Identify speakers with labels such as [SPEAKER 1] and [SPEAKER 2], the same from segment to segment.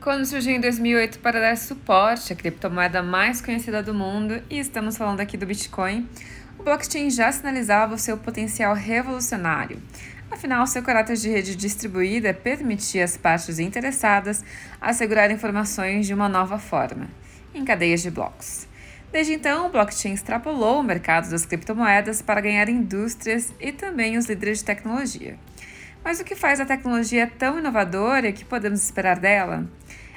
[SPEAKER 1] Quando surgiu em 2008 para dar suporte à criptomoeda mais conhecida do mundo, e estamos falando aqui do Bitcoin, o blockchain já sinalizava o seu potencial revolucionário. Afinal, seu caráter de rede distribuída permitia às partes interessadas assegurar informações de uma nova forma, em cadeias de blocos. Desde então, o blockchain extrapolou o mercado das criptomoedas para ganhar indústrias e também os líderes de tecnologia. Mas o que faz a tecnologia tão inovadora que podemos esperar dela?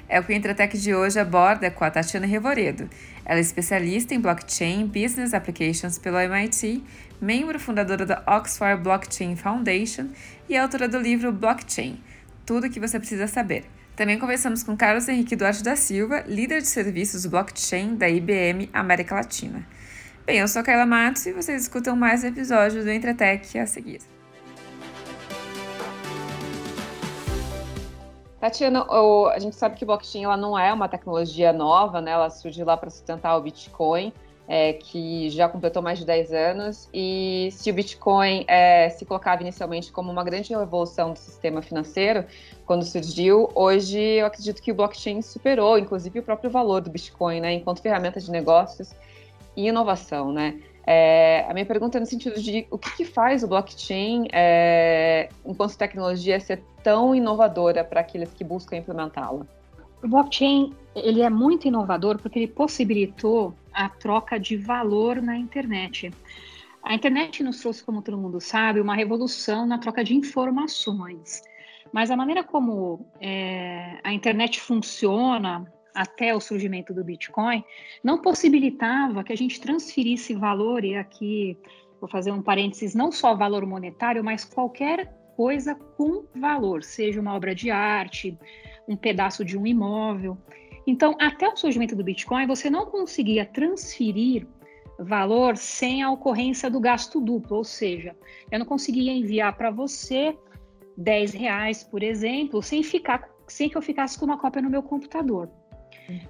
[SPEAKER 1] É o que o Entretec de hoje aborda com a Tatiana Revoredo. Ela é especialista em blockchain business applications pelo MIT, membro fundadora da Oxford Blockchain Foundation e autora do livro Blockchain Tudo o que você precisa saber. Também conversamos com Carlos Henrique Duarte da Silva, líder de serviços blockchain da IBM América Latina. Bem, eu sou Carla Matos e vocês escutam mais episódios do Entretec a seguir. Tatiana, a gente sabe que o blockchain ela não é uma tecnologia nova, né? Ela surgiu lá para sustentar o Bitcoin, é, que já completou mais de 10 anos. E se o Bitcoin é, se colocava inicialmente como uma grande revolução do sistema financeiro, quando surgiu, hoje eu acredito que o blockchain superou, inclusive, o próprio valor do Bitcoin, né? Enquanto ferramenta de negócios e inovação, né? É, a minha pergunta é no sentido de o que, que faz o blockchain, é, enquanto tecnologia, ser tão inovadora para aqueles que buscam implementá-la?
[SPEAKER 2] O blockchain ele é muito inovador porque ele possibilitou a troca de valor na internet. A internet nos trouxe, como todo mundo sabe, uma revolução na troca de informações. Mas a maneira como é, a internet funciona até o surgimento do Bitcoin, não possibilitava que a gente transferisse valor, e aqui vou fazer um parênteses, não só valor monetário, mas qualquer coisa com valor, seja uma obra de arte, um pedaço de um imóvel. Então, até o surgimento do Bitcoin, você não conseguia transferir valor sem a ocorrência do gasto duplo, ou seja, eu não conseguia enviar para você 10 reais, por exemplo, sem, ficar, sem que eu ficasse com uma cópia no meu computador.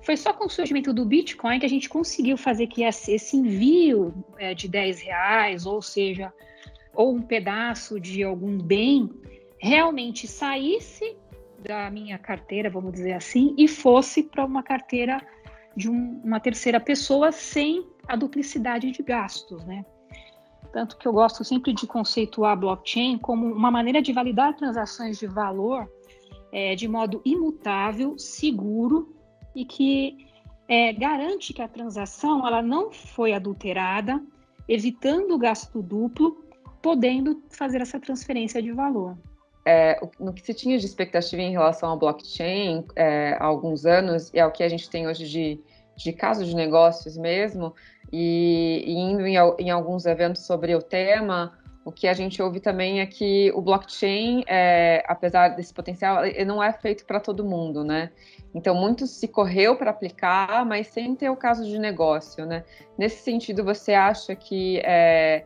[SPEAKER 2] Foi só com o surgimento do Bitcoin que a gente conseguiu fazer que esse envio é, de 10 reais, ou seja, ou um pedaço de algum bem, realmente saísse da minha carteira, vamos dizer assim, e fosse para uma carteira de um, uma terceira pessoa sem a duplicidade de gastos, né? Tanto que eu gosto sempre de conceituar a blockchain como uma maneira de validar transações de valor é, de modo imutável, seguro e que é, garante que a transação ela não foi adulterada, evitando o gasto duplo, podendo fazer essa transferência de valor.
[SPEAKER 1] É, no que se tinha de expectativa em relação ao blockchain é, há alguns anos e ao que a gente tem hoje de, de casos de negócios mesmo, e, e indo em, em, alguns eventos sobre o tema, o que a gente ouve também é que o blockchain, é, apesar desse potencial, ele não é feito para todo mundo, né? Então, muito se correu para aplicar, mas sem ter o caso de negócio, né? Nesse sentido, você acha que é,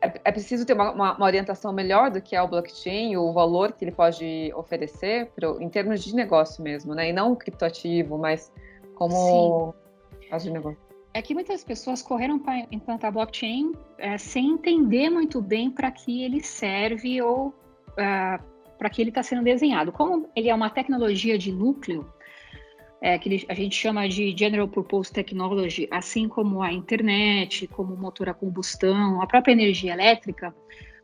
[SPEAKER 1] é, é preciso ter uma, uma, uma, orientação melhor do que é o blockchain, o valor que ele pode oferecer pro, em termos de negócio mesmo, né? E não o criptoativo, mas como Sim. caso de negócio
[SPEAKER 2] é que muitas pessoas correram para implantar blockchain é, sem entender muito bem para que ele serve ou é, para que ele está sendo desenhado. Como ele é uma tecnologia de núcleo, é, que a gente chama de General Purpose Technology, assim como a internet, como o motor a combustão, a própria energia elétrica,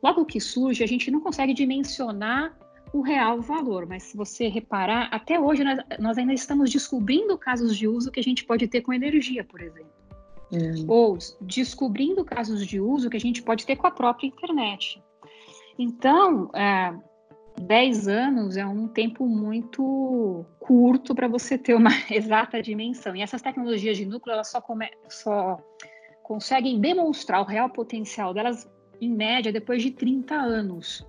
[SPEAKER 2] logo que surge, a gente não consegue dimensionar o real valor, mas se você reparar, até hoje nós, nós ainda estamos descobrindo casos de uso que a gente pode ter com energia, por exemplo. Hum. Ou descobrindo casos de uso que a gente pode ter com a própria internet. Então, é, 10 anos é um tempo muito curto para você ter uma exata dimensão. E essas tecnologias de núcleo, elas só, come, só conseguem demonstrar o real potencial delas, em média, depois de 30 anos.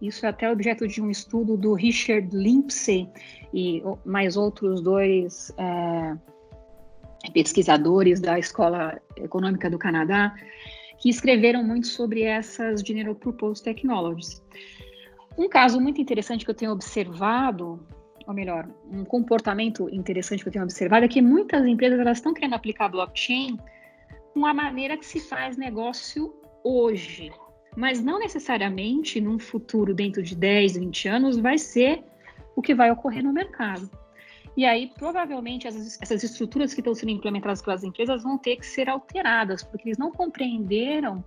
[SPEAKER 2] Isso é até objeto de um estudo do Richard Lindsay e mais outros dois é, pesquisadores da Escola Econômica do Canadá, que escreveram muito sobre essas General Purpose Technologies. Um caso muito interessante que eu tenho observado, ou melhor, um comportamento interessante que eu tenho observado é que muitas empresas elas estão querendo aplicar blockchain com a maneira que se faz negócio hoje, mas não necessariamente num futuro dentro de 10, 20 anos vai ser o que vai ocorrer no mercado. E aí, provavelmente, essas, essas estruturas que estão sendo implementadas pelas empresas vão ter que ser alteradas, porque eles não compreenderam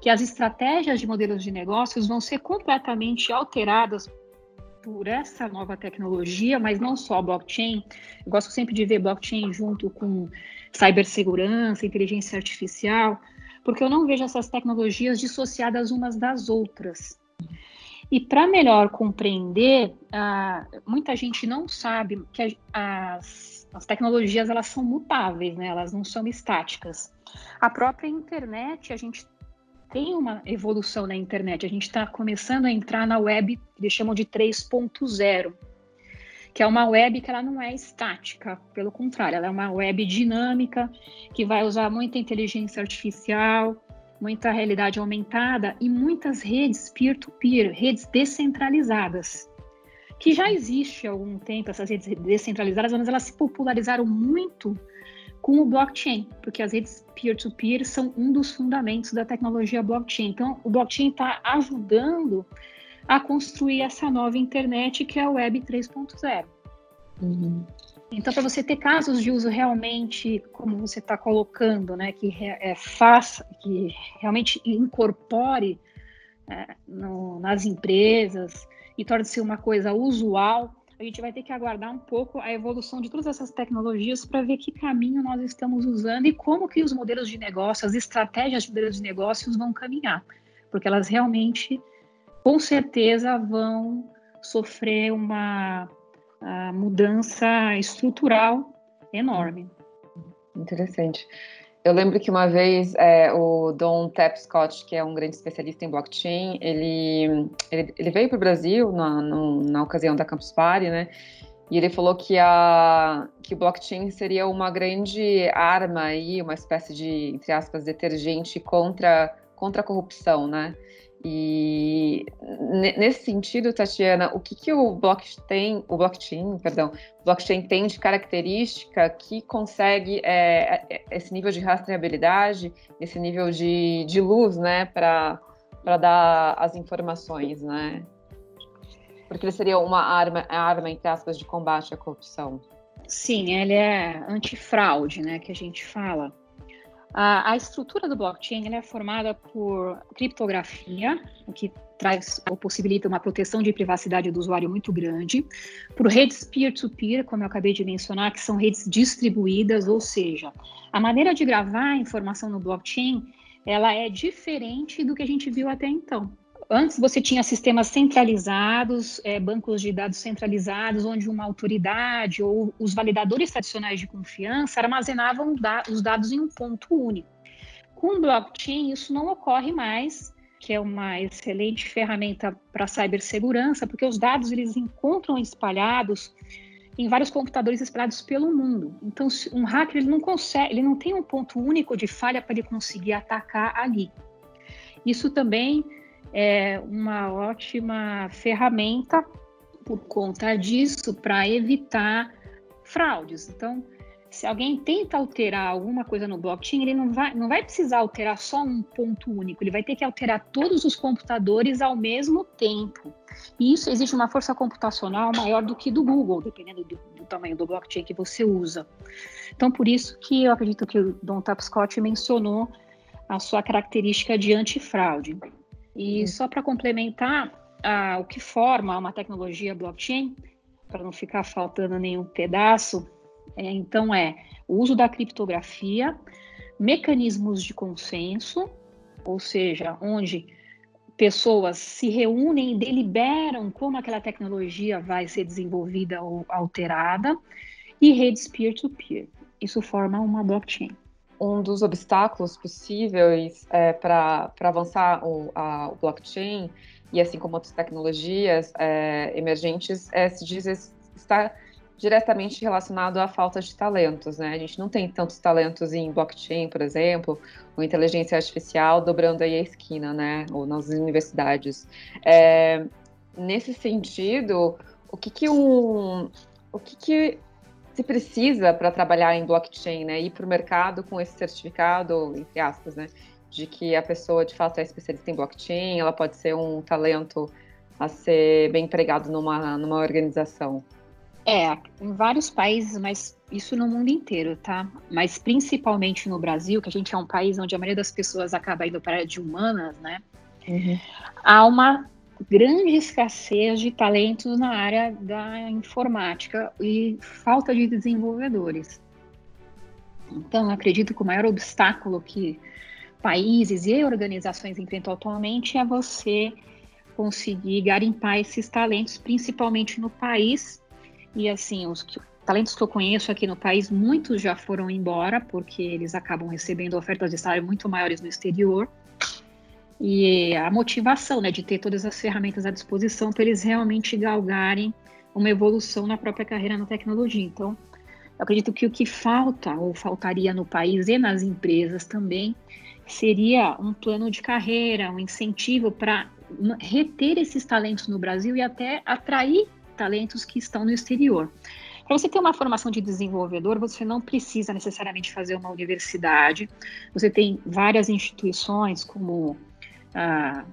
[SPEAKER 2] que as estratégias de modelos de negócios vão ser completamente alteradas por essa nova tecnologia, mas não só blockchain. Eu gosto sempre de ver blockchain junto com cibersegurança, inteligência artificial, porque eu não vejo essas tecnologias dissociadas umas das outras. E para melhor compreender, uh, muita gente não sabe que as, as tecnologias elas são mutáveis, né? elas não são estáticas. A própria internet, a gente tem uma evolução na internet, a gente está começando a entrar na web, eles chamam de 3.0, que é uma web que ela não é estática, pelo contrário, ela é uma web dinâmica, que vai usar muita inteligência artificial, muita realidade aumentada e muitas redes peer-to-peer, -peer, redes descentralizadas, que já existe há algum tempo, essas redes descentralizadas, mas elas se popularizaram muito com o blockchain, porque as redes peer-to-peer -peer são um dos fundamentos da tecnologia blockchain. Então, o blockchain está ajudando a construir essa nova internet que é a Web 3.0. Uhum. Então, para você ter casos de uso realmente, como você está colocando, né, que é, faça, que realmente incorpore é, no, nas empresas e torne-se uma coisa usual, a gente vai ter que aguardar um pouco a evolução de todas essas tecnologias para ver que caminho nós estamos usando e como que os modelos de negócio, as estratégias de modelos de negócios vão caminhar, porque elas realmente, com certeza, vão sofrer uma a mudança estrutural enorme.
[SPEAKER 1] Interessante. Eu lembro que uma vez é, o Don Tapscott, que é um grande especialista em blockchain, ele, ele, ele veio para o Brasil na, no, na ocasião da Campus Party, né? E ele falou que, a, que o blockchain seria uma grande arma aí, uma espécie de, entre aspas, detergente contra, contra a corrupção, né? E nesse sentido, Tatiana, o que, que o blockchain, o blockchain, perdão, blockchain tem de característica que consegue é, é, esse nível de rastreabilidade, esse nível de, de luz, né, para dar as informações, né? Porque ele seria uma arma, arma entre aspas de combate à corrupção.
[SPEAKER 2] Sim, ele é antifraude, né, que a gente fala. A, estrutura do blockchain é formada por criptografia, o que traz ou possibilita uma proteção de privacidade do usuário muito grande, por redes peer-to-peer, -peer, como eu acabei de mencionar, que são redes distribuídas, ou seja, a maneira de gravar a informação no blockchain ela é diferente do que a gente viu até então. Antes você tinha sistemas centralizados, é, bancos de dados centralizados, onde uma autoridade ou os validadores tradicionais de confiança armazenavam da os dados em um ponto único. Com blockchain, isso não ocorre mais, que é uma excelente ferramenta para cibersegurança, porque os dados eles encontram espalhados em vários computadores espalhados pelo mundo. Então, um hacker ele não consegue, ele não tem um ponto único de falha para ele conseguir atacar ali. Isso também é uma ótima ferramenta por conta disso para evitar fraudes. Então, se alguém tenta alterar alguma coisa no blockchain, ele não vai, não vai precisar alterar só um ponto único, ele vai ter que alterar todos os computadores ao mesmo tempo. E isso exige uma força computacional maior do que do Google, dependendo do, do tamanho do blockchain que você usa. Então, por isso que eu acredito que o Don Tapscott mencionou a sua característica de antifraude. E uhum. só para complementar, o que forma uma tecnologia blockchain, para não ficar faltando nenhum pedaço, é, então é o uso da criptografia, mecanismos de consenso, ou seja, onde pessoas se reúnem e deliberam como aquela tecnologia vai ser desenvolvida ou alterada, e redes peer-to-peer. -peer. Isso forma uma blockchain
[SPEAKER 1] um dos obstáculos possíveis é, para avançar o, a, o, blockchain, e assim como outras tecnologias é, emergentes, é, se diz está diretamente relacionado à falta de talentos, né? A gente não tem tantos talentos em blockchain, por exemplo, ou inteligência artificial dobrando aí a esquina, né? Ou nas universidades. É, nesse sentido, o que que um, o que que se precisa para trabalhar em blockchain, né? Ir para o mercado com esse certificado, entre aspas, né? De que a pessoa de fato é especialista em blockchain, ela pode ser um talento a ser bem empregado numa, numa organização.
[SPEAKER 2] É, em vários países, mas isso no mundo inteiro, tá? Mas principalmente no Brasil, que a gente é um país onde a maioria das pessoas acaba indo para a área de humanas, né? Uhum. Há uma grande escassez de talentos na área da informática e falta de desenvolvedores. Então, acredito que o maior obstáculo que países e organizações enfrentam atualmente é você conseguir garimpar esses talentos, principalmente no país. E assim, os talentos que eu conheço aqui no país, muitos já foram embora, porque eles acabam recebendo ofertas de salário muito maiores no exterior. E a motivação né, de ter todas as ferramentas à disposição para eles realmente galgarem uma evolução na própria carreira na tecnologia. Então, eu acredito que o que falta, ou faltaria no país e nas empresas também, seria um plano de carreira, um incentivo para reter esses talentos no Brasil e até atrair talentos que estão no exterior. Para você ter uma formação de desenvolvedor, você não precisa necessariamente fazer uma universidade. Você tem várias instituições, como a,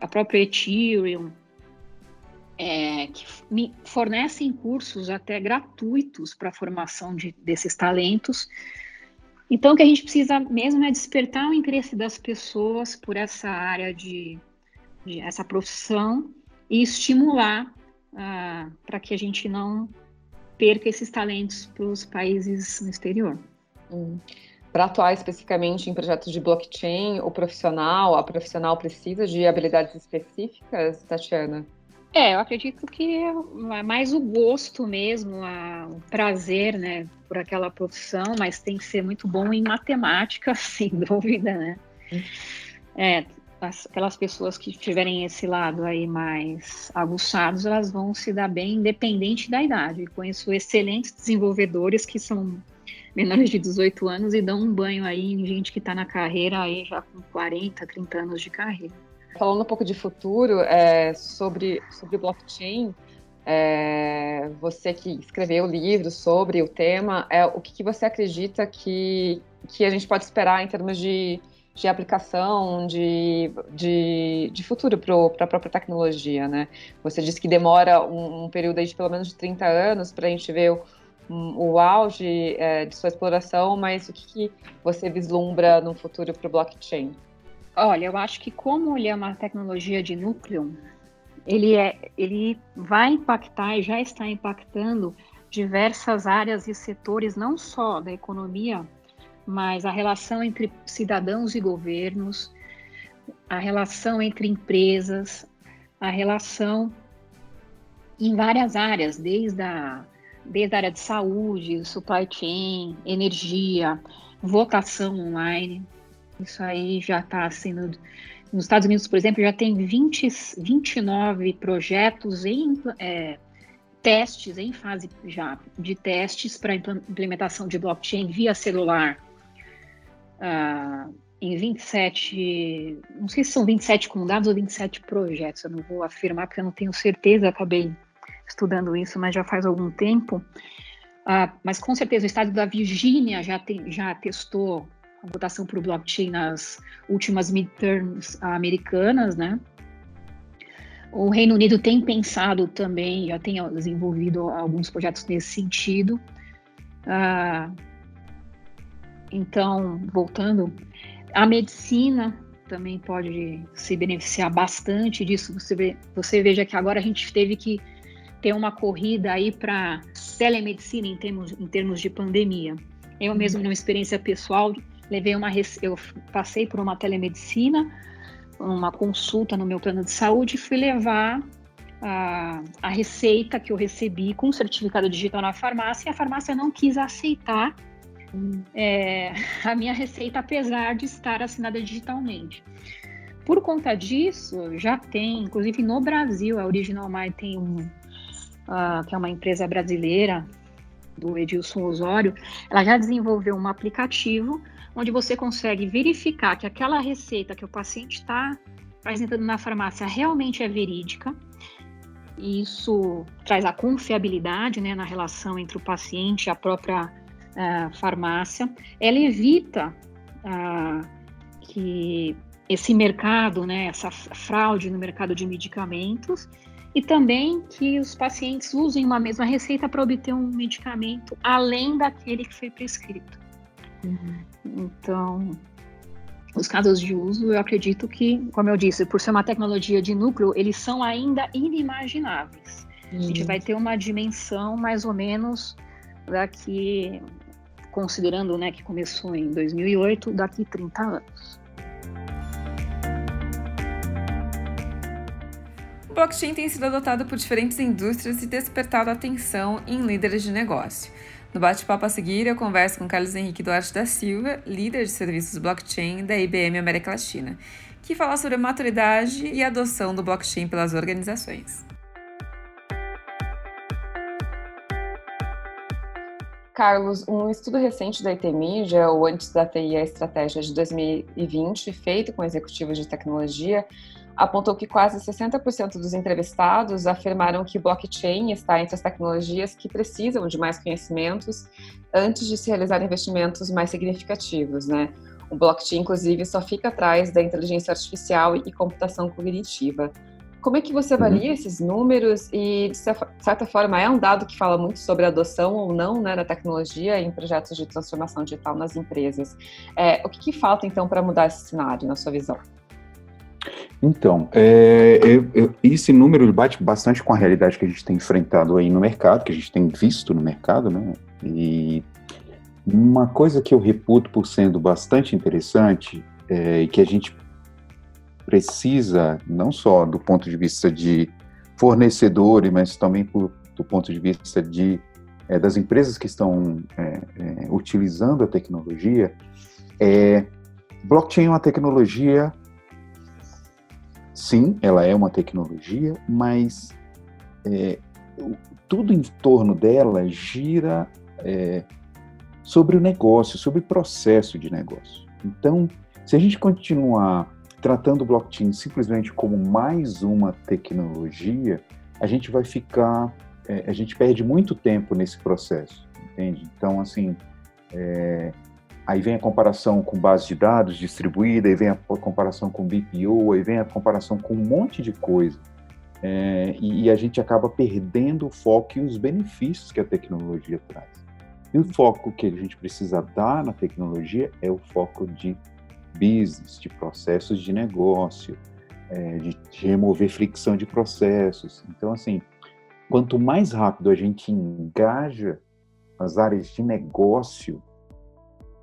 [SPEAKER 2] a própria Ethereum, é, que me fornecem cursos até gratuitos para a formação de, desses talentos. Então, o que a gente precisa mesmo é despertar o interesse das pessoas por essa área de, de essa profissão e estimular para que a gente não perca esses talentos para os países no exterior.
[SPEAKER 1] Hum. Para atuar especificamente em projetos de blockchain, o profissional, a profissional precisa de habilidades específicas, Tatiana?
[SPEAKER 2] É, eu acredito que é mais o gosto mesmo, a, o prazer, né, por aquela profissão, mas tem que ser muito bom em matemática, sem dúvida, né? É, as, aquelas pessoas que tiverem esse lado aí mais aguçados, elas vão se dar bem independente da idade. conheço excelentes desenvolvedores que são menores de 18 anos e dão um banho aí em gente que está na carreira aí já com 40, 30 anos de carreira.
[SPEAKER 1] Falando um pouco de futuro, é, sobre, sobre blockchain, é, você que escreveu o livro sobre o tema, é, o que, que, você acredita que, que a gente pode esperar em termos de, de aplicação, de, de, de futuro para a própria tecnologia, né? Você disse que demora um, um período de pelo menos de 30 anos para a gente ver o, o auge é, de sua exploração, mas o que, que você vislumbra no futuro para o blockchain?
[SPEAKER 2] Olha, eu acho que como ele é uma tecnologia de núcleo, ele, é, ele vai impactar e já está impactando diversas áreas e setores, não só da economia, mas a relação entre cidadãos e governos, a relação entre empresas, a relação em várias áreas, desde a, desde a área de saúde, supply chain, energia, votação online. Isso aí já está sendo. Nos Estados Unidos, por exemplo, já tem 20, 29 projetos em é, testes, em fase já de testes para implementação de blockchain via celular. Uh, em 27, não sei se são 27 condados ou 27 projetos, eu não vou afirmar porque eu não tenho certeza, acabei estudando isso, mas já faz algum tempo. Uh, mas com certeza o estado da Virgínia já, tem, já testou a votação o blockchain nas últimas midterms americanas, né? O Reino Unido tem pensado também, já tem desenvolvido alguns projetos nesse sentido. Ah, então, voltando, a medicina também pode se beneficiar bastante disso. Você, vê, você veja que agora a gente teve que ter uma corrida aí para telemedicina em termos, em termos de pandemia. Eu mesmo, numa experiência pessoal, levei uma eu passei por uma telemedicina, uma consulta no meu plano de saúde e fui levar a, a receita que eu recebi com certificado digital na farmácia e a farmácia não quis aceitar é, a minha receita, apesar de estar assinada digitalmente. Por conta disso, já tem, inclusive no Brasil, a Original My tem um, que é uma empresa brasileira do Edilson Osório, ela já desenvolveu um aplicativo onde você consegue verificar que aquela receita que o paciente está apresentando na farmácia realmente é verídica. E isso traz a confiabilidade né, na relação entre o paciente e a própria uh, farmácia. Ela evita uh, que esse mercado, né, essa fraude no mercado de medicamentos, e também que os pacientes usem uma mesma receita para obter um medicamento além daquele que foi prescrito. Uhum. Então, os casos de uso, eu acredito que, como eu disse, por ser uma tecnologia de núcleo, eles são ainda inimagináveis. Uhum. A gente uhum. vai ter uma dimensão mais ou menos daqui, considerando né, que começou em 2008, daqui 30 anos.
[SPEAKER 1] Blockchain tem sido adotado por diferentes indústrias e despertado atenção em líderes de negócio. No bate-papo a seguir, eu converso com Carlos Henrique Duarte da Silva, líder de serviços blockchain da IBM América Latina, que fala sobre a maturidade e adoção do blockchain pelas organizações. Carlos, um estudo recente da IT Media, o Antes da TI a Estratégia de 2020, feito com executivos de tecnologia, apontou que quase 60% dos entrevistados afirmaram que blockchain está entre as tecnologias que precisam de mais conhecimentos antes de se realizar investimentos mais significativos, né? O blockchain, inclusive, só fica atrás da inteligência artificial e computação cognitiva. Como é que você avalia uhum. esses números e, de certa forma, é um dado que fala muito sobre a adoção ou não né, da tecnologia em projetos de transformação digital nas empresas? É, o que, que falta, então, para mudar esse cenário, na sua visão?
[SPEAKER 3] Então, é, esse número bate bastante com a realidade que a gente tem enfrentado aí no mercado, que a gente tem visto no mercado, né? E uma coisa que eu reputo por sendo bastante interessante é, que a gente precisa, não só do ponto de vista de fornecedores, mas também por, do ponto de vista de, é, das empresas que estão é, é utilizando a tecnologia, é blockchain é uma tecnologia sim, ela é uma tecnologia, mas é, tudo em torno dela gira é, sobre o negócio, sobre o processo de negócio. Então, se a gente continuar tratando o blockchain simplesmente como mais uma tecnologia, a gente vai ficar, é, a gente perde muito tempo nesse processo, entende? Então, assim, é, Aí vem a comparação com base de dados distribuída, aí vem a comparação com BPO, aí vem a comparação com um monte de coisa. É, e, e, a gente acaba perdendo o foco e os benefícios que a tecnologia traz. E o foco que a gente precisa dar na tecnologia é o foco de business, de processos de negócio, é, de, de remover fricção de processos. Então, assim, quanto mais rápido a gente engaja as áreas de negócio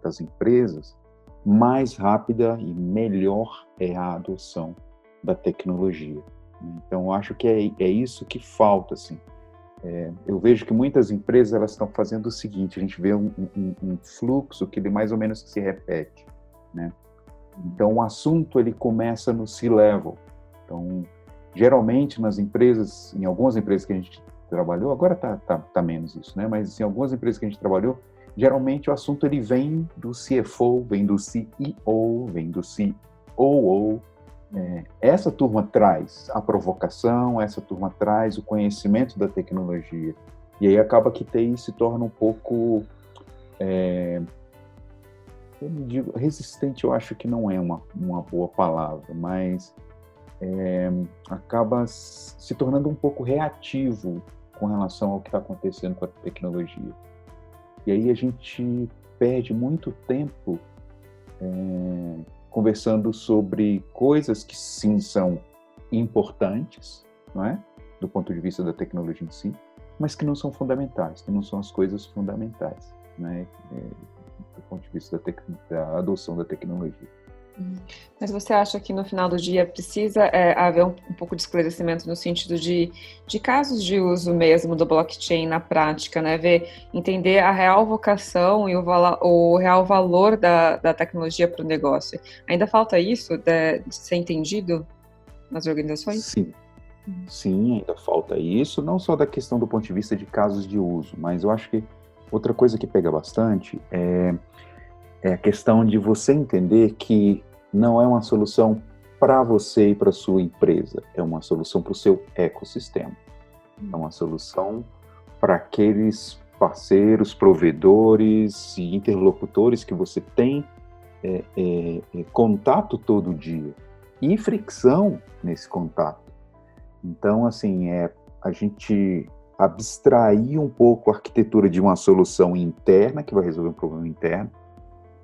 [SPEAKER 3] das empresas, mais rápida e melhor é a adoção da tecnologia. Então, acho que é, é isso que falta, assim. É, eu vejo que muitas empresas elas estão fazendo o seguinte: a gente vê um, um, um fluxo que ele mais ou menos se repete, né? Então, o assunto ele começa no C-level. Então, geralmente nas empresas, em algumas empresas que a gente trabalhou, agora tá, tá, tá menos isso, né? Mas em algumas empresas que a gente trabalhou, geralmente o assunto ele vem do CFO, vem do CEO, vem do COO. É, essa turma traz a provocação, essa turma traz o conhecimento da tecnologia. E aí acaba que TI se torna um pouco. É, eu digo, resistente, eu acho que não é uma, uma boa palavra, mas é, acaba se tornando um pouco reativo com relação ao que está acontecendo com a tecnologia. E aí a gente perde muito tempo é, conversando sobre coisas que sim são importantes, não é? Do ponto de vista da tecnologia em si, mas que não são fundamentais, que não são as coisas fundamentais, né? É, do ponto de vista da, da adoção da tecnologia.
[SPEAKER 1] Mas você acha que no final do dia precisa é, haver um, um, pouco de esclarecimento no sentido de, de casos de uso mesmo do blockchain na prática, né? Ver, entender a real vocação e o, o real valor da, da tecnologia para o negócio. Ainda falta isso de, de ser entendido nas organizações?
[SPEAKER 3] Sim. Sim, ainda falta isso, não só da questão do ponto de vista de casos de uso, mas eu acho que outra coisa que pega bastante é, é a questão de você entender que não é uma solução para você e para sua empresa, é uma solução para o seu ecossistema. É uma solução para aqueles parceiros, provedores e interlocutores que você tem é, é, é, contato todo dia. e fricção nesse contato. Então, assim, é a gente abstrair um pouco a arquitetura de uma solução interna que vai resolver um problema interno,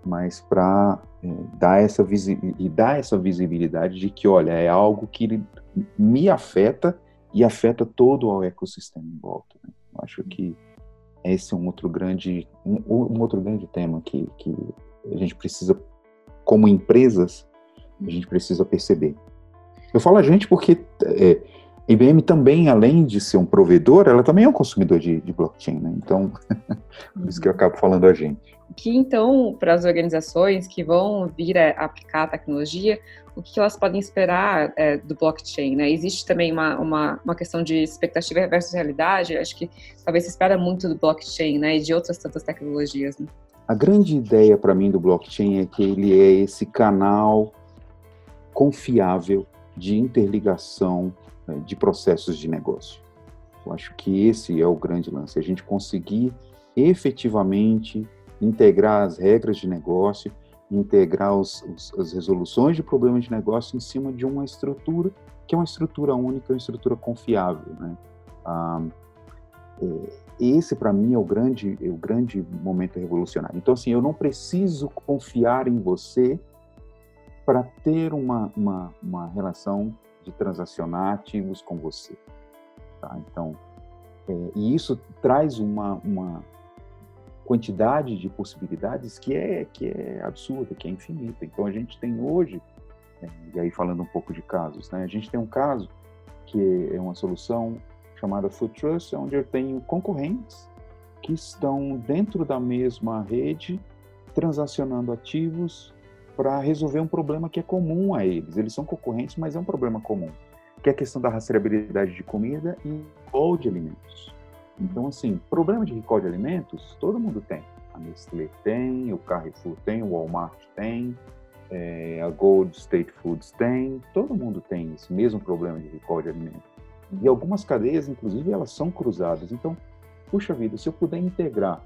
[SPEAKER 3] mas para é, dar essa e dar essa visibilidade de que, olha, é algo que me afeta e afeta todo o ecossistema em volta. Né? Eu acho que esse é um outro grande um, um outro grande tema que, que a gente precisa, como empresas, a gente precisa perceber. Eu falo a gente porque é, IBM também, além de ser um provedor, ela também é um consumidor de, de blockchain, né? Então, por isso que eu uhum. acabo falando a gente.
[SPEAKER 1] Que então, para as organizações que vão vir a aplicar a tecnologia, o que elas podem esperar é, do blockchain, né? Existe também uma, uma, uma, questão de expectativa versus realidade, acho que talvez se espera muito do blockchain, né? E de outras tantas tecnologias, né?
[SPEAKER 3] A grande ideia para mim do blockchain é que ele é esse canal confiável de interligação de processos de negócio. Eu acho que esse é o grande lance, a gente conseguir efetivamente integrar as regras de negócio, integrar os, os, as resoluções de problemas de negócio em cima de uma estrutura que é uma estrutura única, uma estrutura confiável, né? Ah, é, esse para mim é o grande, é o grande momento revolucionário. Então assim, eu não preciso confiar em você para ter uma, uma, uma relação de transacionar ativos com você. Tá? Então, é, e isso traz uma, uma quantidade de possibilidades que é, que é absurda, que é infinita. Então, a gente tem hoje, é, e aí falando um pouco de casos, né? a gente tem um caso que é uma solução chamada Food Trust, onde eu tenho concorrentes que estão dentro da mesma rede transacionando ativos para resolver um problema que é comum a eles. Eles são concorrentes, mas é um problema comum, que é a questão da rastreabilidade de comida e recall de alimentos. Então, assim, problema de recall de alimentos, todo mundo tem. A Nestlé tem, o Carrefour tem, o Walmart tem, é, a Gold State Foods tem, todo mundo tem esse mesmo problema de recall de alimentos. E algumas cadeias, inclusive, elas são cruzadas. Então, puxa vida, se eu puder integrar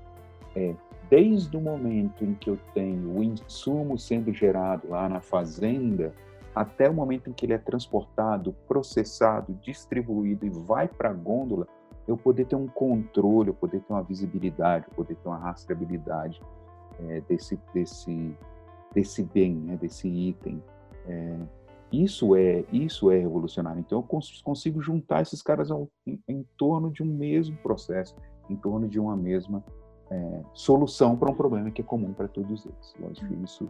[SPEAKER 3] é, desde o momento em que eu tenho o insumo sendo gerado lá na fazenda, até o momento em que ele é transportado, processado, distribuído e vai para a gôndola, eu poder ter um controle, eu poder ter uma visibilidade, eu poder ter uma rastreabilidade é, desse, desse, desse bem, né, desse item. É, isso é isso é revolucionário. Então eu consigo juntar esses caras ao, em, em torno de um mesmo processo, em torno de uma mesma é, solução para um problema que é comum para todos eles. Eu acho isso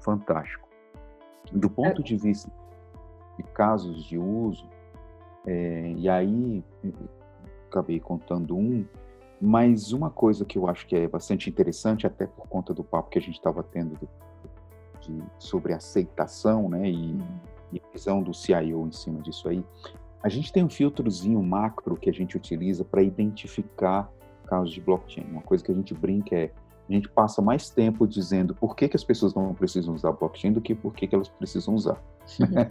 [SPEAKER 3] fantástico. Do ponto de vista de casos de uso, é, e aí acabei contando um, mas uma coisa que eu acho que é bastante interessante, até por conta do papo que a gente estava tendo do, de, sobre aceitação né, e, uhum. e visão do CIO em cima disso aí, a gente tem um filtrozinho macro que a gente utiliza para identificar casos de blockchain. Uma coisa que a gente brinca é a gente passa mais tempo dizendo por que, que as pessoas não precisam usar blockchain do que por que, que elas precisam usar.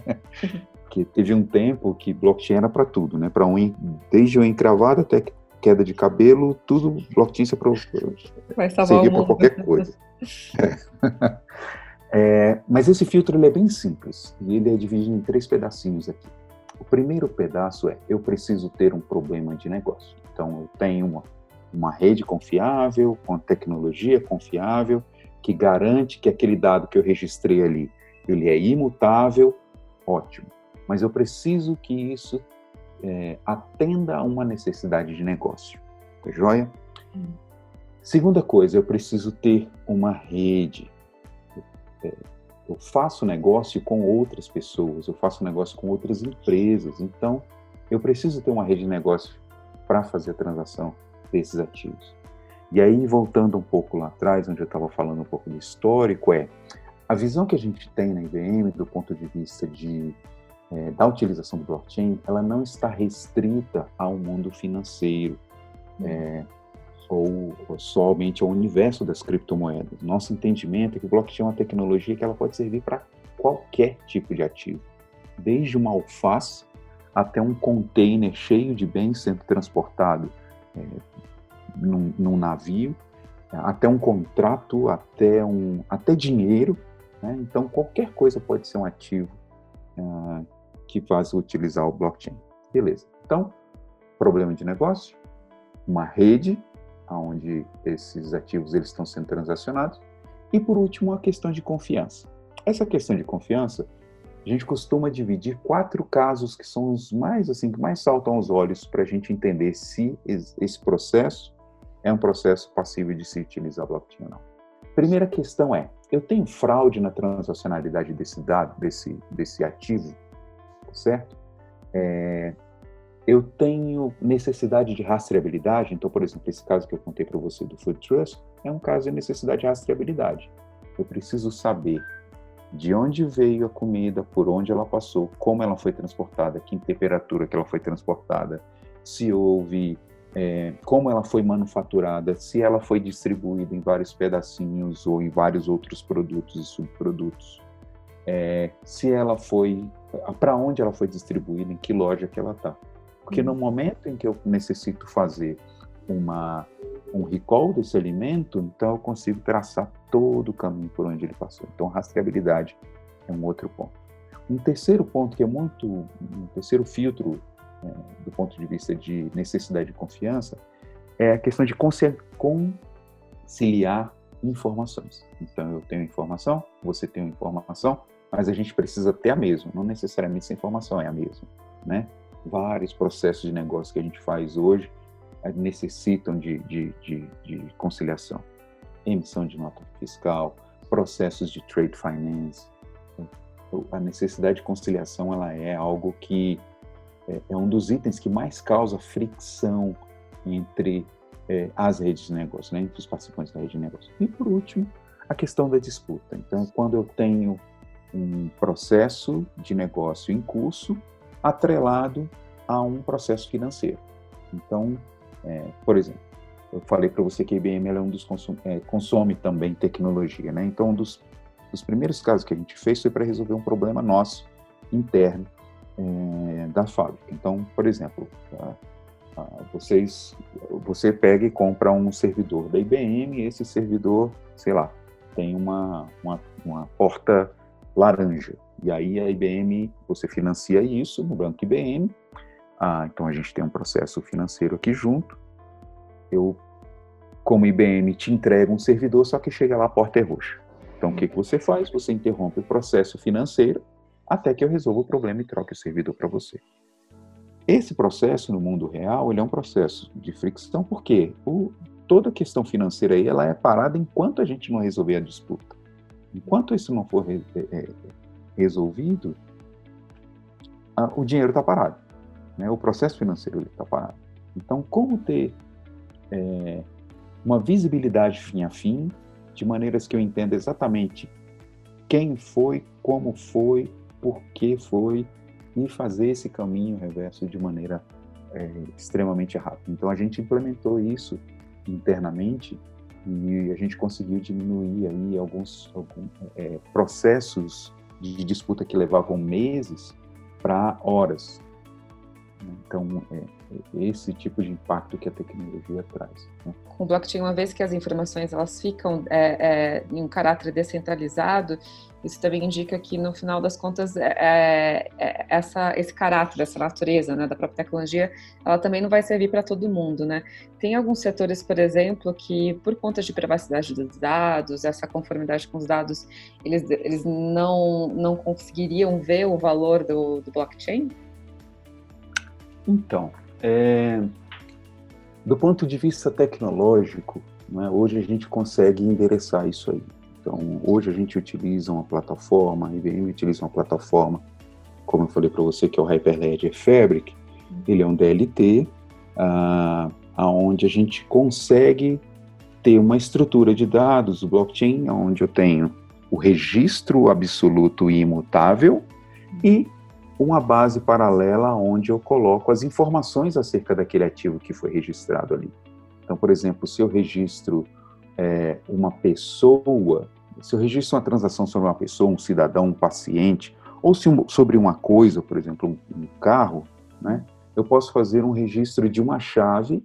[SPEAKER 3] que teve um tempo que blockchain era para tudo, né? Para um desde o encravado até queda de cabelo, tudo blockchain servia para qualquer coisa. é. É, mas esse filtro ele é bem simples e ele é dividido em três pedacinhos aqui. O primeiro pedaço é eu preciso ter um problema de negócio. Então eu tenho uma uma rede confiável, com tecnologia confiável, que garante que aquele dado que eu registrei ali, ele é imutável, ótimo. Mas eu preciso que isso é, atenda a uma necessidade de negócio, tá joia? Hum. Segunda coisa, eu preciso ter uma rede. É, eu faço negócio com outras pessoas, eu faço negócio com outras empresas, então eu preciso ter uma rede de negócio para fazer a transação desses ativos. E aí, voltando um pouco lá atrás, onde eu estava falando um pouco do histórico, é a visão que a gente tem na IBM do ponto de vista de, é, da utilização do blockchain, ela não está restrita ao mundo financeiro é, ou, ou, somente ao universo das criptomoedas. Nosso entendimento é que o blockchain é uma tecnologia que ela pode servir para qualquer tipo de ativo, desde uma alface até um container cheio de bens sendo transportado é, num, num, navio, até um contrato, até, um, até dinheiro. Né? Então, qualquer coisa pode ser um ativo uh, que faz utilizar o blockchain. Beleza. Então, problema de negócio, uma rede onde esses ativos eles estão sendo transacionados e por último a questão de confiança. Essa questão de confiança a gente costuma dividir quatro casos que são os mais assim que mais saltam aos olhos para a gente entender se esse processo é um processo passível de se utilizar blockchain ou não. Primeira questão é: eu tenho fraude na transacionalidade desse dado, desse desse ativo, certo? É, eu tenho necessidade de rastreabilidade. Então, por exemplo, esse caso que eu contei para você do Food Trust é um caso de necessidade de rastreabilidade. Eu preciso saber de onde veio a comida, por onde ela passou, como ela foi transportada, que temperatura que ela foi transportada, se houve, é, como ela foi manufaturada, se ela foi distribuída em vários pedacinhos ou em vários outros produtos e subprodutos, é, se ela foi, para onde ela foi distribuída, em que loja que ela está. Porque no uhum. momento em que eu necessito fazer uma um recall desse alimento, então eu consigo traçar todo o caminho por onde ele passou. Então, rastreabilidade é um outro ponto. Um terceiro ponto que é muito, um terceiro filtro é, do ponto de vista de necessidade de confiança é a questão de conciliar informações. Então, eu tenho informação, você tem informação, mas a gente precisa ter a mesma. Não necessariamente essa informação é a mesma, né? Vários processos de negócio que a gente faz hoje necessitam de, de, de, de conciliação. Emissão de nota fiscal, processos de trade finance. A necessidade de conciliação ela é algo que é, é um dos itens que mais causa fricção entre é, as redes de negócio, né, entre os participantes da rede de negócio. E por último, a questão da disputa. Então, quando eu tenho um processo de negócio em curso atrelado a um processo financeiro. Então, é, por exemplo, eu falei para você que a IBM é um dos consome, é, consome também tecnologia, né? Então, um dos, dos, primeiros casos que a gente fez foi para resolver um problema nosso interno é, da fábrica. Então, por exemplo, vocês, você pega e compra um servidor da IBM esse servidor, sei lá, tem uma, uma, uma porta laranja. E aí a IBM, você financia isso no banco IBM, ah, então a gente tem um processo financeiro aqui junto. Eu, como IBM, te entrego um servidor, só que chega lá a porta é roxa. Então o que, que você faz? Você interrompe o processo financeiro até que eu resolva o problema e troque o servidor para você. Esse processo no mundo real, ele é um processo de fricção, porque o, toda a questão financeira aí, ela é parada enquanto a gente não resolver a disputa. Enquanto isso não for re, é resolvido, a, o dinheiro está parado. Né? O processo financeiro está parado. Então, como ter é, uma visibilidade fim a fim, de maneiras que eu entenda exatamente quem foi, como foi, por que foi, e fazer esse caminho reverso de maneira é, extremamente rápida. Então, a gente implementou isso internamente e a gente conseguiu diminuir aí alguns, alguns é, processos de disputa que levavam meses para horas. Então, é, esse tipo de impacto que a tecnologia traz. Né?
[SPEAKER 1] Com o blockchain, uma vez que as informações elas ficam é, é, em um caráter descentralizado, isso também indica que, no final das contas, é, é, é essa, esse caráter, essa natureza né, da própria tecnologia, ela também não vai servir para todo mundo. Né? Tem alguns setores, por exemplo, que, por conta de privacidade dos dados, essa conformidade com os dados, eles, eles não, não conseguiriam ver o valor do, do blockchain?
[SPEAKER 3] Então, é, do ponto de vista tecnológico, né, hoje a gente consegue endereçar isso aí. Então, hoje a gente utiliza uma plataforma, a IBM utiliza uma plataforma, como eu falei para você, que é o Hyperledger Fabric. Ele é um DLT, ah, aonde a gente consegue ter uma estrutura de dados, o blockchain, onde eu tenho o registro absoluto e imutável e uma base paralela onde eu coloco as informações acerca daquele ativo que foi registrado ali. Então, por exemplo, se eu registro é, uma pessoa, se eu registro uma transação sobre uma pessoa, um cidadão, um paciente, ou se um, sobre uma coisa, por exemplo, um, um carro, né, eu posso fazer um registro de uma chave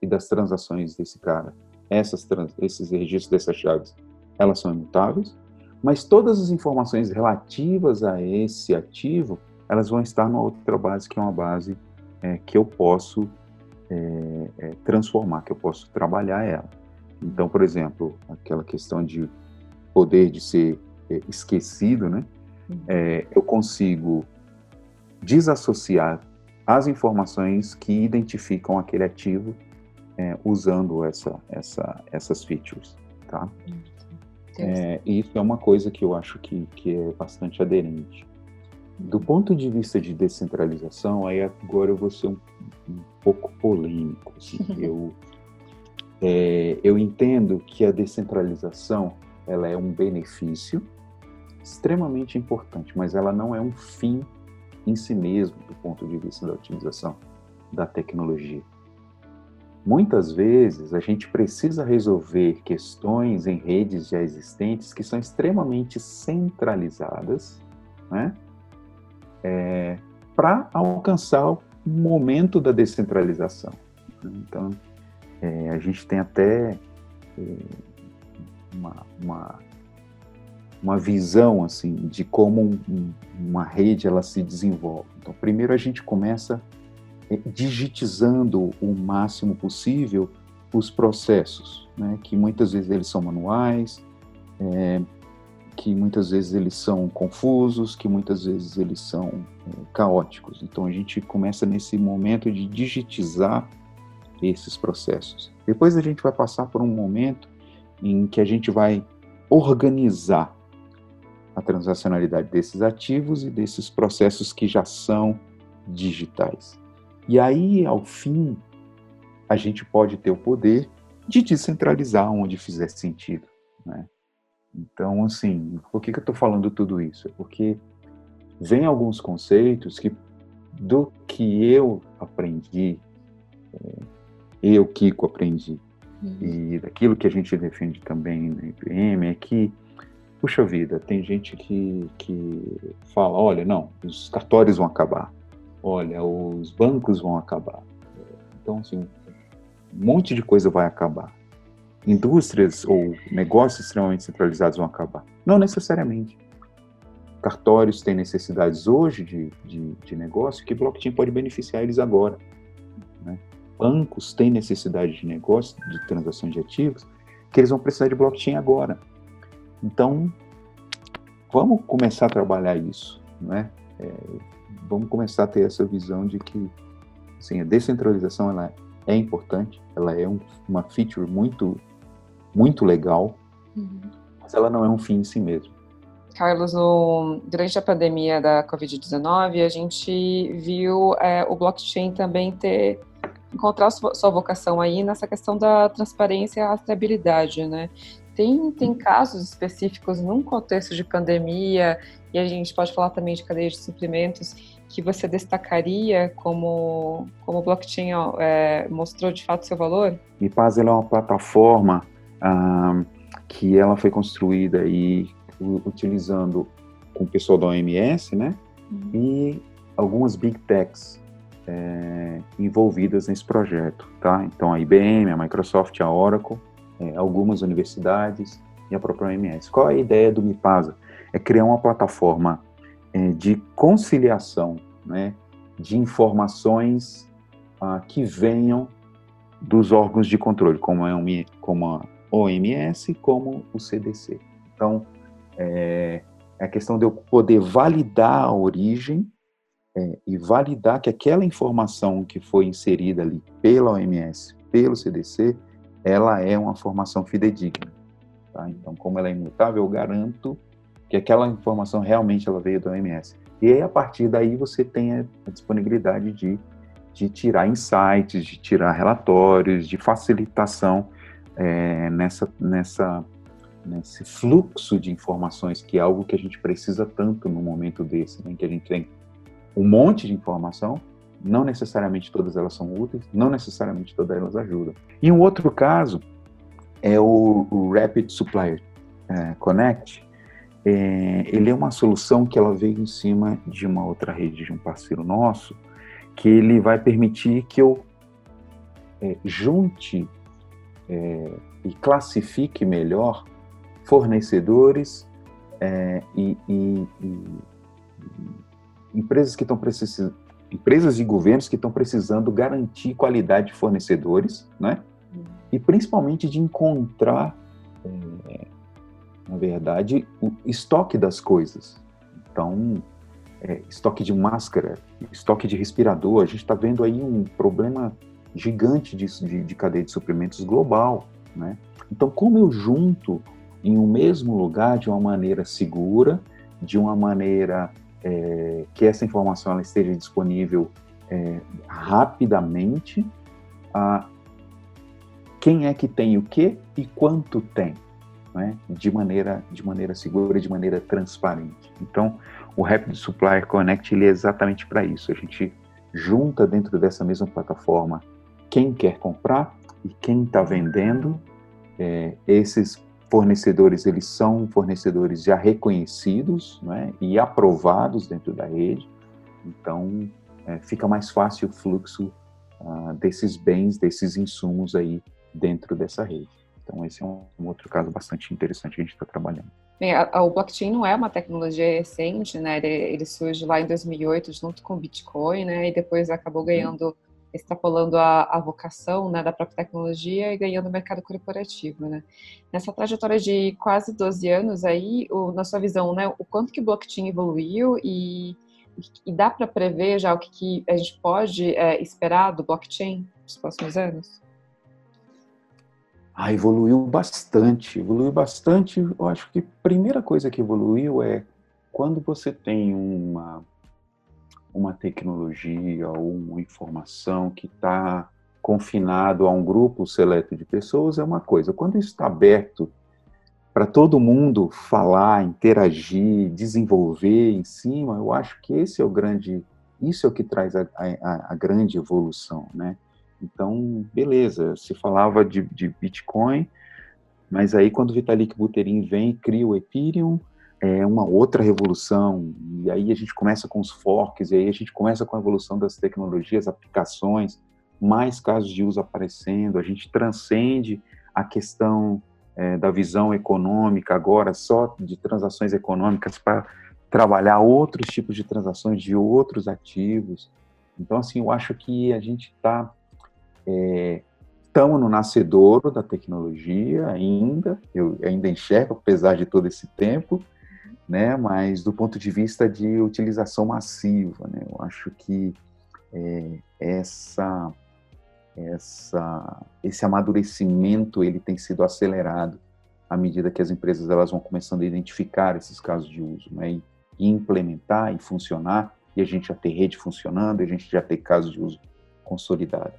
[SPEAKER 3] e das transações desse cara. Essas esses registros dessas chaves, elas são imutáveis, mas todas as informações relativas a esse ativo, elas vão estar numa outra base, que é uma base é, que eu posso é, é, transformar, que eu posso trabalhar ela. Então, por exemplo, aquela questão de poder de ser é, esquecido, né? Uhum. É, eu consigo desassociar as informações que identificam aquele ativo é, usando essa, essa, essas features, tá? É, isso é uma coisa que eu acho que, que é bastante aderente. Do ponto de vista de descentralização, aí agora eu vou ser um, um pouco polêmico. Assim, eu, é, eu entendo que a descentralização ela é um benefício extremamente importante, mas ela não é um fim em si mesmo do ponto de vista da utilização da tecnologia. Muitas vezes a gente precisa resolver questões em redes já existentes que são extremamente centralizadas, né? É, para alcançar o momento da descentralização. Então, é, a gente tem até é, uma, uma, uma, visão assim de como um, uma rede ela se desenvolve. Então, primeiro a gente começa é, digitizando o máximo possível os processos, né, que muitas vezes eles são manuais, é, que muitas vezes eles são confusos, que muitas vezes eles são é, caóticos. Então a gente começa nesse momento de digitizar esses processos. Depois a gente vai passar por um momento em que a gente vai organizar a transacionalidade desses ativos e desses processos que já são digitais. E aí, ao fim, a gente pode ter o poder de descentralizar onde fizer sentido. Né? Então, assim, por que, que eu estou falando tudo isso? É porque vem alguns conceitos que, do que eu aprendi, é, eu, Kiko, aprendi, uhum. e daquilo que a gente defende também na IPM, é que, puxa vida, tem gente que, que fala: olha, não, os cartórios vão acabar olha, os bancos vão acabar. Então, assim, um monte de coisa vai acabar. Indústrias ou negócios extremamente centralizados vão acabar. Não necessariamente. Cartórios têm necessidades hoje de, de, de negócio que blockchain pode beneficiar eles agora. Né? Bancos têm necessidade de negócio, de transação de ativos, que eles vão precisar de blockchain agora. Então, vamos começar a trabalhar isso, né? É, vamos começar a ter essa visão de que assim, a descentralização ela é importante, ela é um, uma feature muito, muito legal, uhum. mas ela não é um fim em si mesmo.
[SPEAKER 1] Carlos, no, durante a pandemia da Covid-19, a gente viu é, o blockchain também ter encontrar sua, vocação aí nessa questão da transparência e rastreabilidade, né? Tem, tem casos específicos num contexto de pandemia, e a gente pode falar também de cadeia de suprimentos, que você destacaria como, como o blockchain é, mostrou de fato seu valor?
[SPEAKER 3] Mipaz é uma plataforma ah, que ela foi construída aí utilizando com o pessoal da OMS, né? Uhum. E algumas big techs é, envolvidas nesse projeto, tá? Então a IBM, a Microsoft, a Oracle, é, algumas universidades e a própria OMS. Qual é a ideia do Mipasa? É criar uma plataforma é, de conciliação né, de informações ah, que venham dos órgãos de controle, como, a, como a OMS, como o CDC. Então, é, é a questão de eu poder validar a origem é, e validar que aquela informação que foi inserida ali pela OMS, pelo CDC, ela é uma formação fidedigna. Tá? Então, como ela é imutável, eu garanto que aquela informação realmente ela veio da OMS. E aí, a partir daí, você tem a disponibilidade de, de tirar insights, de tirar relatórios, de facilitação é, nessa, nessa, nesse fluxo de informações, que é algo que a gente precisa tanto no momento desse, né, que a gente tem um monte de informação, não necessariamente todas elas são úteis, não necessariamente todas elas ajudam. E um outro caso é o, o Rapid Supplier é, Connect, é, ele é uma solução que ela veio em cima de uma outra rede de um parceiro nosso, que ele vai permitir que eu é, junte é, e classifique melhor fornecedores é, e, e, e, empresas que estão precisando, empresas e governos que estão precisando garantir qualidade de fornecedores, né? E principalmente de encontrar, é, na verdade, o estoque das coisas. Então, é, estoque de máscara, estoque de respirador, a gente está vendo aí um problema gigante de, de, de cadeia de suprimentos global, né? Então, como eu junto em um mesmo lugar de uma maneira segura, de uma maneira é, que essa informação ela esteja disponível é, rapidamente, a quem é que tem o que e quanto tem, né? de maneira de maneira segura, de maneira transparente. Então, o Rapid Supplier Connect ele é exatamente para isso. A gente junta dentro dessa mesma plataforma quem quer comprar e quem está vendendo. É, esses fornecedores eles são fornecedores já reconhecidos né, e aprovados dentro da rede. Então é, fica mais fácil o fluxo uh, desses bens, desses insumos aí dentro dessa rede. Então esse é um, um outro caso bastante interessante que a gente está trabalhando.
[SPEAKER 1] Bem, a, a, o blockchain não é uma tecnologia recente, né? Ele, ele, surge lá em 2008 junto com o Bitcoin, né? E depois acabou ganhando, extrapolando a, a vocação né, da própria tecnologia e ganhando o mercado corporativo, né? Nessa trajetória de quase 12 anos aí, o, na sua visão, né? O quanto que o blockchain evoluiu e, e dá para prever já o que, que a gente pode é, esperar do blockchain nos próximos anos?
[SPEAKER 3] Ah, evoluiu bastante, evoluiu bastante. Eu acho que a primeira coisa que evoluiu é quando você tem uma, uma tecnologia ou uma informação que está confinado a um grupo seleto de pessoas é uma coisa. Quando isso está aberto para todo mundo falar, interagir, desenvolver em cima, eu acho que esse é o grande, isso é o que traz a, a, a grande evolução, né? Então, beleza, se falava de, de Bitcoin, mas aí quando Vitalik Buterin vem cria o Ethereum, é uma outra revolução, e aí a gente começa com os forks, e aí a gente começa com a evolução das tecnologias, aplicações, mais casos de uso aparecendo, a gente transcende a questão é, da visão econômica agora só de transações econômicas para trabalhar outros tipos de transações de outros ativos. Então, assim, eu acho que a gente está estamos é, no nascedouro da tecnologia ainda, eu ainda enxergo, apesar de todo esse tempo, né, mas do ponto de vista de utilização massiva, né, eu acho que é, essa, essa, esse amadurecimento ele tem sido acelerado à medida que as empresas elas vão começando a identificar esses casos de uso, né, e, implementar e funcionar, e a gente já ter rede funcionando, e a gente já ter casos de uso consolidado.